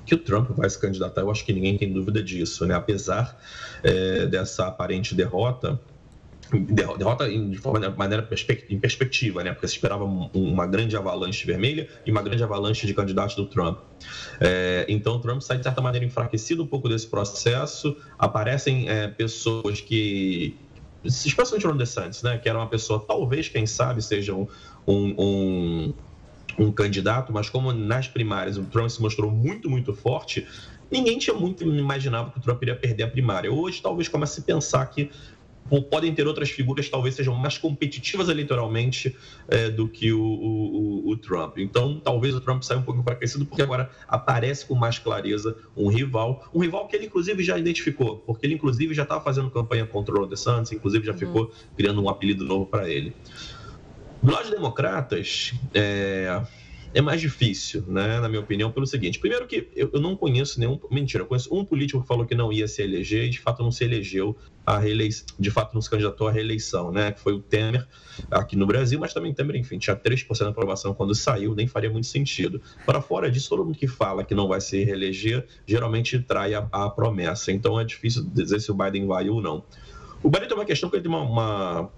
que o Trump vai se candidatar, eu acho que ninguém tem dúvida disso, né? Apesar é, dessa aparente derrota, derrota de forma de maneira em perspectiva, né? Porque se esperava uma grande avalanche vermelha e uma grande avalanche de candidatos do Trump. É, então, o Trump sai de certa maneira enfraquecido um pouco desse processo. Aparecem é, pessoas que especialmente o Ron DeSantis, né, que era uma pessoa, talvez, quem sabe, seja um, um, candidato, mas como nas primárias o Trump se mostrou muito, muito forte, ninguém tinha muito imaginado que o Trump iria perder a primária. Hoje, talvez comece a pensar que podem ter outras figuras talvez sejam mais competitivas eleitoralmente é, do que o, o, o, Trump. Então, talvez o Trump saia um pouco enfraquecido, porque agora aparece com mais clareza um rival, um rival que ele inclusive já identificou, porque ele inclusive já estava fazendo campanha contra o DeSantis, inclusive já uhum. ficou criando um apelido novo para ele. Lado democratas, é, é mais difícil, né, na minha opinião, pelo seguinte. Primeiro que eu, eu, não conheço nenhum... Mentira, eu conheço um político que falou que não ia se eleger e, de fato, não se elegeu a reeleição, de fato, não se candidatou à reeleição, né, que foi o Temer aqui no Brasil, mas também Temer, enfim, tinha 3% de aprovação quando saiu, nem faria muito sentido. Para fora disso, todo mundo que fala que não vai se reeleger, geralmente trai a, a promessa. Então, é difícil dizer se o Biden vai ou não. O Biden tem uma questão que ele tem uma, uma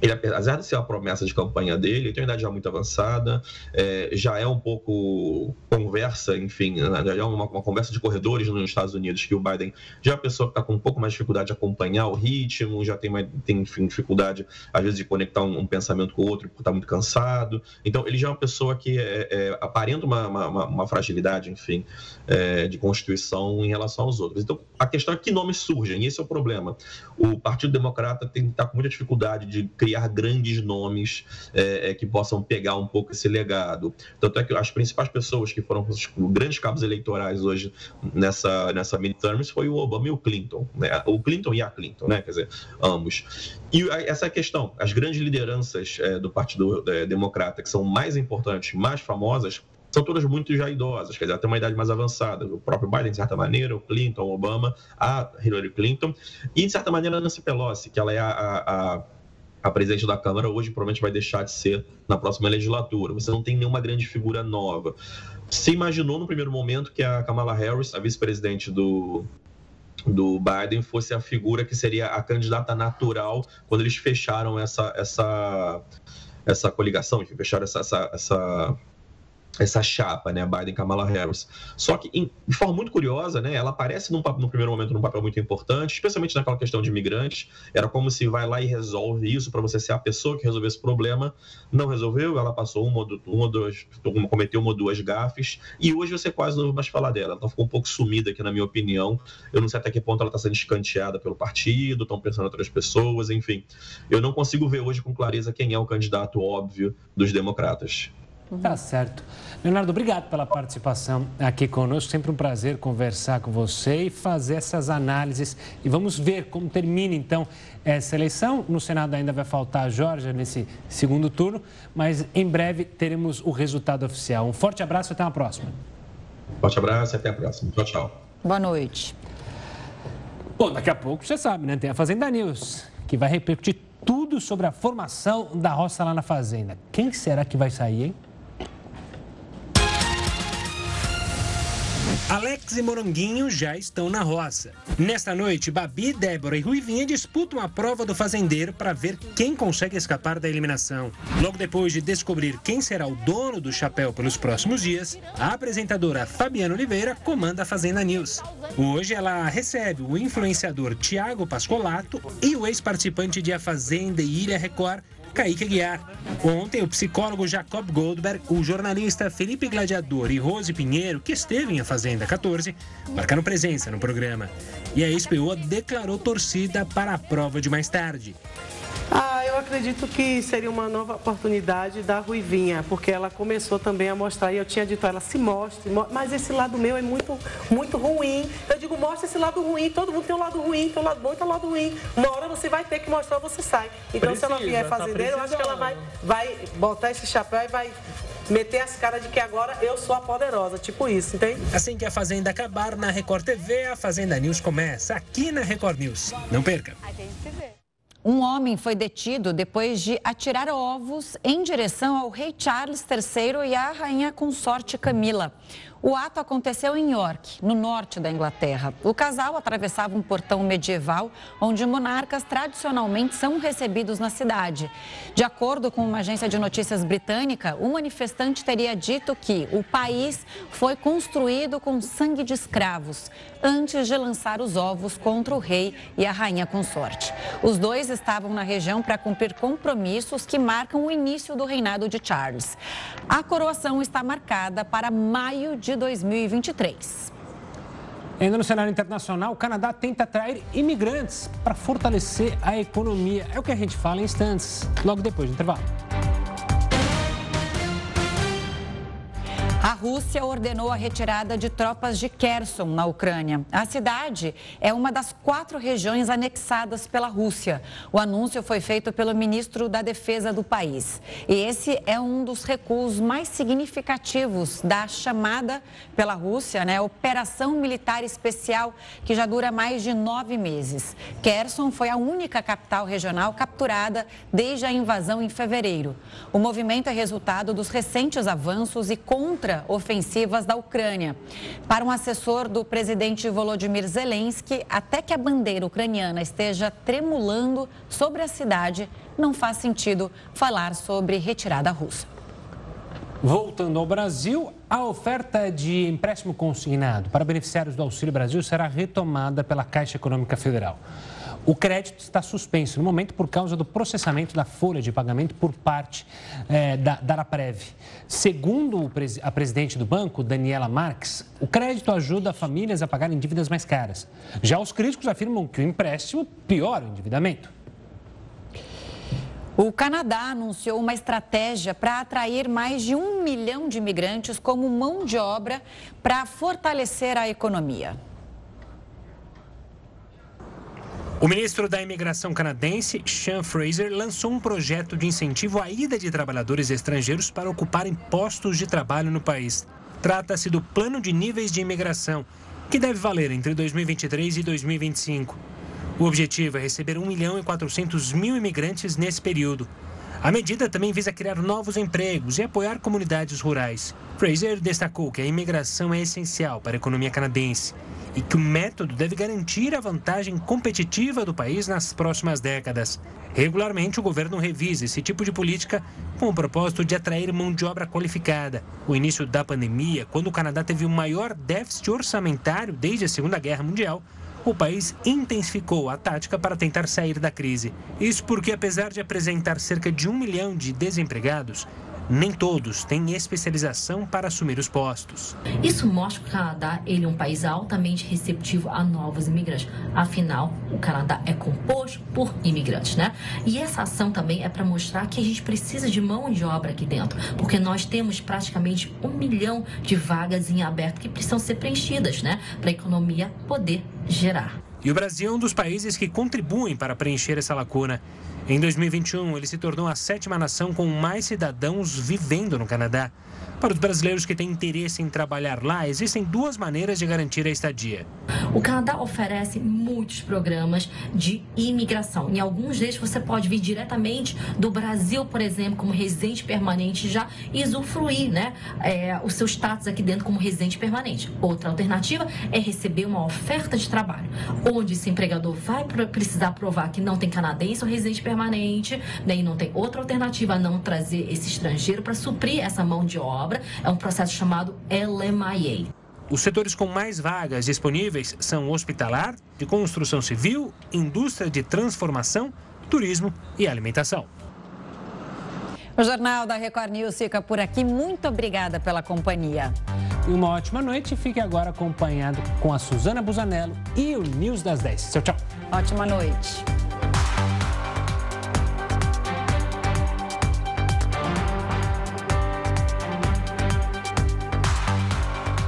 ele, apesar de ser a promessa de campanha dele, ele tem uma idade já muito avançada, é, já é um pouco conversa, enfim, já é uma, uma, conversa de corredores nos Estados Unidos, que o Biden já é uma pessoa que está com um pouco mais de dificuldade de acompanhar o ritmo, já tem, tem enfim, dificuldade, às vezes, de conectar um, um pensamento com o outro, porque está muito cansado. Então, ele já é uma pessoa que é, é, aparenta uma, uma, uma, fragilidade, enfim, é, de constituição em relação aos outros. Então, a questão é que nomes surgem, e esse é o problema. O Partido Democrata tem que estar tá com muita dificuldade de criar criar grandes nomes é, é, que possam pegar um pouco esse legado. Tanto é que as principais pessoas que foram os grandes cabos eleitorais hoje nessa, nessa midterms foi o Obama e o Clinton. Né? O Clinton e a Clinton, né? quer dizer, ambos. E essa questão, as grandes lideranças é, do Partido é, Democrata, que são mais importantes, mais famosas, são todas muito já idosas, quer dizer, tem uma idade mais avançada. O próprio Biden, de certa maneira, o Clinton, o Obama, a Hillary Clinton, e, de certa maneira, a Nancy Pelosi, que ela é a, a a presidente da Câmara hoje provavelmente vai deixar de ser na próxima legislatura. Você não tem nenhuma grande figura nova. Se imaginou no primeiro momento que a Kamala Harris, a vice-presidente do, do Biden, fosse a figura que seria a candidata natural quando eles fecharam essa, essa, essa coligação, fecharam essa, essa, essa essa chapa, né, Biden Kamala Harris. Só que, em, de forma muito curiosa, né, ela aparece num, no primeiro momento num papel muito importante, especialmente naquela questão de imigrantes. Era como se vai lá e resolve isso para você ser a pessoa que resolveu esse problema. Não resolveu, ela passou uma, uma duas, cometeu uma ou duas gafes, e hoje você quase não ouve mais falar dela. Ela ficou um pouco sumida aqui, na minha opinião. Eu não sei até que ponto ela está sendo escanteada pelo partido, estão pensando em outras pessoas, enfim. Eu não consigo ver hoje com clareza quem é o candidato óbvio dos democratas. Tá certo. Leonardo, obrigado pela participação aqui conosco. Sempre um prazer conversar com você e fazer essas análises. E vamos ver como termina então essa eleição. No Senado ainda vai faltar a Jorge nesse segundo turno, mas em breve teremos o resultado oficial. Um forte abraço e até a próxima. Forte abraço e até a próxima. Tchau, tchau. Boa noite. Bom, daqui a pouco você sabe, né? Tem a Fazenda News, que vai repercutir tudo sobre a formação da roça lá na Fazenda. Quem será que vai sair, hein? Alex e Moronguinho já estão na roça. Nesta noite, Babi, Débora e Ruivinha disputam a prova do fazendeiro para ver quem consegue escapar da eliminação. Logo depois de descobrir quem será o dono do chapéu pelos próximos dias, a apresentadora Fabiana Oliveira comanda a Fazenda News. Hoje ela recebe o influenciador Tiago Pascolato e o ex-participante de A Fazenda e Ilha Record, Kaique Guiar. Ontem, o psicólogo Jacob Goldberg, o jornalista Felipe Gladiador e Rose Pinheiro, que esteve em A Fazenda 14, marcaram presença no programa. E a SPO declarou torcida para a prova de mais tarde. Ah, eu acredito que seria uma nova oportunidade da Ruivinha, porque ela começou também a mostrar, e eu tinha dito a ela, se mostre, mas esse lado meu é muito, muito ruim. Eu digo, mostra esse lado ruim, todo mundo tem um lado ruim, tem um lado bom e tem um lado ruim. Uma hora você vai ter que mostrar, você sai. Então, Precisa, se ela vier fazendeira, tá eu acho que ela vai, vai botar esse chapéu e vai meter as caras de que agora eu sou a poderosa, tipo isso, entende? Assim que a Fazenda acabar na Record TV, a Fazenda News começa aqui na Record News. Não perca. A gente se vê. Um homem foi detido depois de atirar ovos em direção ao rei Charles III e à rainha consorte Camila. O ato aconteceu em York, no norte da Inglaterra. O casal atravessava um portão medieval onde monarcas tradicionalmente são recebidos na cidade. De acordo com uma agência de notícias britânica, o manifestante teria dito que o país foi construído com sangue de escravos antes de lançar os ovos contra o rei e a rainha consorte. Os dois estavam na região para cumprir compromissos que marcam o início do reinado de Charles. A coroação está marcada para maio de de 2023. Ainda no cenário internacional, o Canadá tenta atrair imigrantes para fortalecer a economia. É o que a gente fala em instantes, logo depois do intervalo. A Rússia ordenou a retirada de tropas de Kherson, na Ucrânia. A cidade é uma das quatro regiões anexadas pela Rússia. O anúncio foi feito pelo ministro da Defesa do país. E esse é um dos recuos mais significativos da chamada pela Rússia, né, Operação Militar Especial, que já dura mais de nove meses. Kherson foi a única capital regional capturada desde a invasão em fevereiro. O movimento é resultado dos recentes avanços e contra ofensivas da Ucrânia. Para um assessor do presidente Volodymyr Zelensky, até que a bandeira ucraniana esteja tremulando sobre a cidade, não faz sentido falar sobre retirada russa. Voltando ao Brasil, a oferta de empréstimo consignado para beneficiários do Auxílio Brasil será retomada pela Caixa Econômica Federal. O crédito está suspenso no momento por causa do processamento da folha de pagamento por parte é, da, da. Segundo a presidente do banco, Daniela Marques, o crédito ajuda famílias a pagarem dívidas mais caras. Já os críticos afirmam que o empréstimo piora o endividamento. O Canadá anunciou uma estratégia para atrair mais de um milhão de imigrantes como mão de obra para fortalecer a economia. O ministro da Imigração canadense, Sean Fraser, lançou um projeto de incentivo à ida de trabalhadores estrangeiros para ocuparem postos de trabalho no país. Trata-se do Plano de Níveis de Imigração, que deve valer entre 2023 e 2025. O objetivo é receber 1 milhão e 400 mil imigrantes nesse período. A medida também visa criar novos empregos e apoiar comunidades rurais. Fraser destacou que a imigração é essencial para a economia canadense e que o método deve garantir a vantagem competitiva do país nas próximas décadas. Regularmente, o governo revisa esse tipo de política com o propósito de atrair mão de obra qualificada. O início da pandemia, quando o Canadá teve o maior déficit orçamentário desde a Segunda Guerra Mundial, o país intensificou a tática para tentar sair da crise. Isso porque, apesar de apresentar cerca de um milhão de desempregados, nem todos têm especialização para assumir os postos. Isso mostra que o Canadá ele é um país altamente receptivo a novos imigrantes. Afinal, o Canadá é composto por imigrantes, né? E essa ação também é para mostrar que a gente precisa de mão de obra aqui dentro, porque nós temos praticamente um milhão de vagas em aberto que precisam ser preenchidas, né? Para a economia poder gerar. E o Brasil é um dos países que contribuem para preencher essa lacuna. Em 2021, ele se tornou a sétima nação com mais cidadãos vivendo no Canadá. Para os brasileiros que têm interesse em trabalhar lá, existem duas maneiras de garantir a estadia. O Canadá oferece muitos programas de imigração. Em alguns deles você pode vir diretamente do Brasil, por exemplo, como residente permanente, já e usufruir né, é, o seu status aqui dentro como residente permanente. Outra alternativa é receber uma oferta de trabalho, onde esse empregador vai precisar provar que não tem canadense ou residente permanente, né, e não tem outra alternativa a não trazer esse estrangeiro para suprir essa mão de obra obra. É um processo chamado LMIA. Os setores com mais vagas disponíveis são hospitalar, de construção civil, indústria de transformação, turismo e alimentação. O Jornal da Record News fica por aqui. Muito obrigada pela companhia. Uma ótima noite. Fique agora acompanhado com a Suzana Busanello e o News das 10. Tchau, tchau. Ótima noite.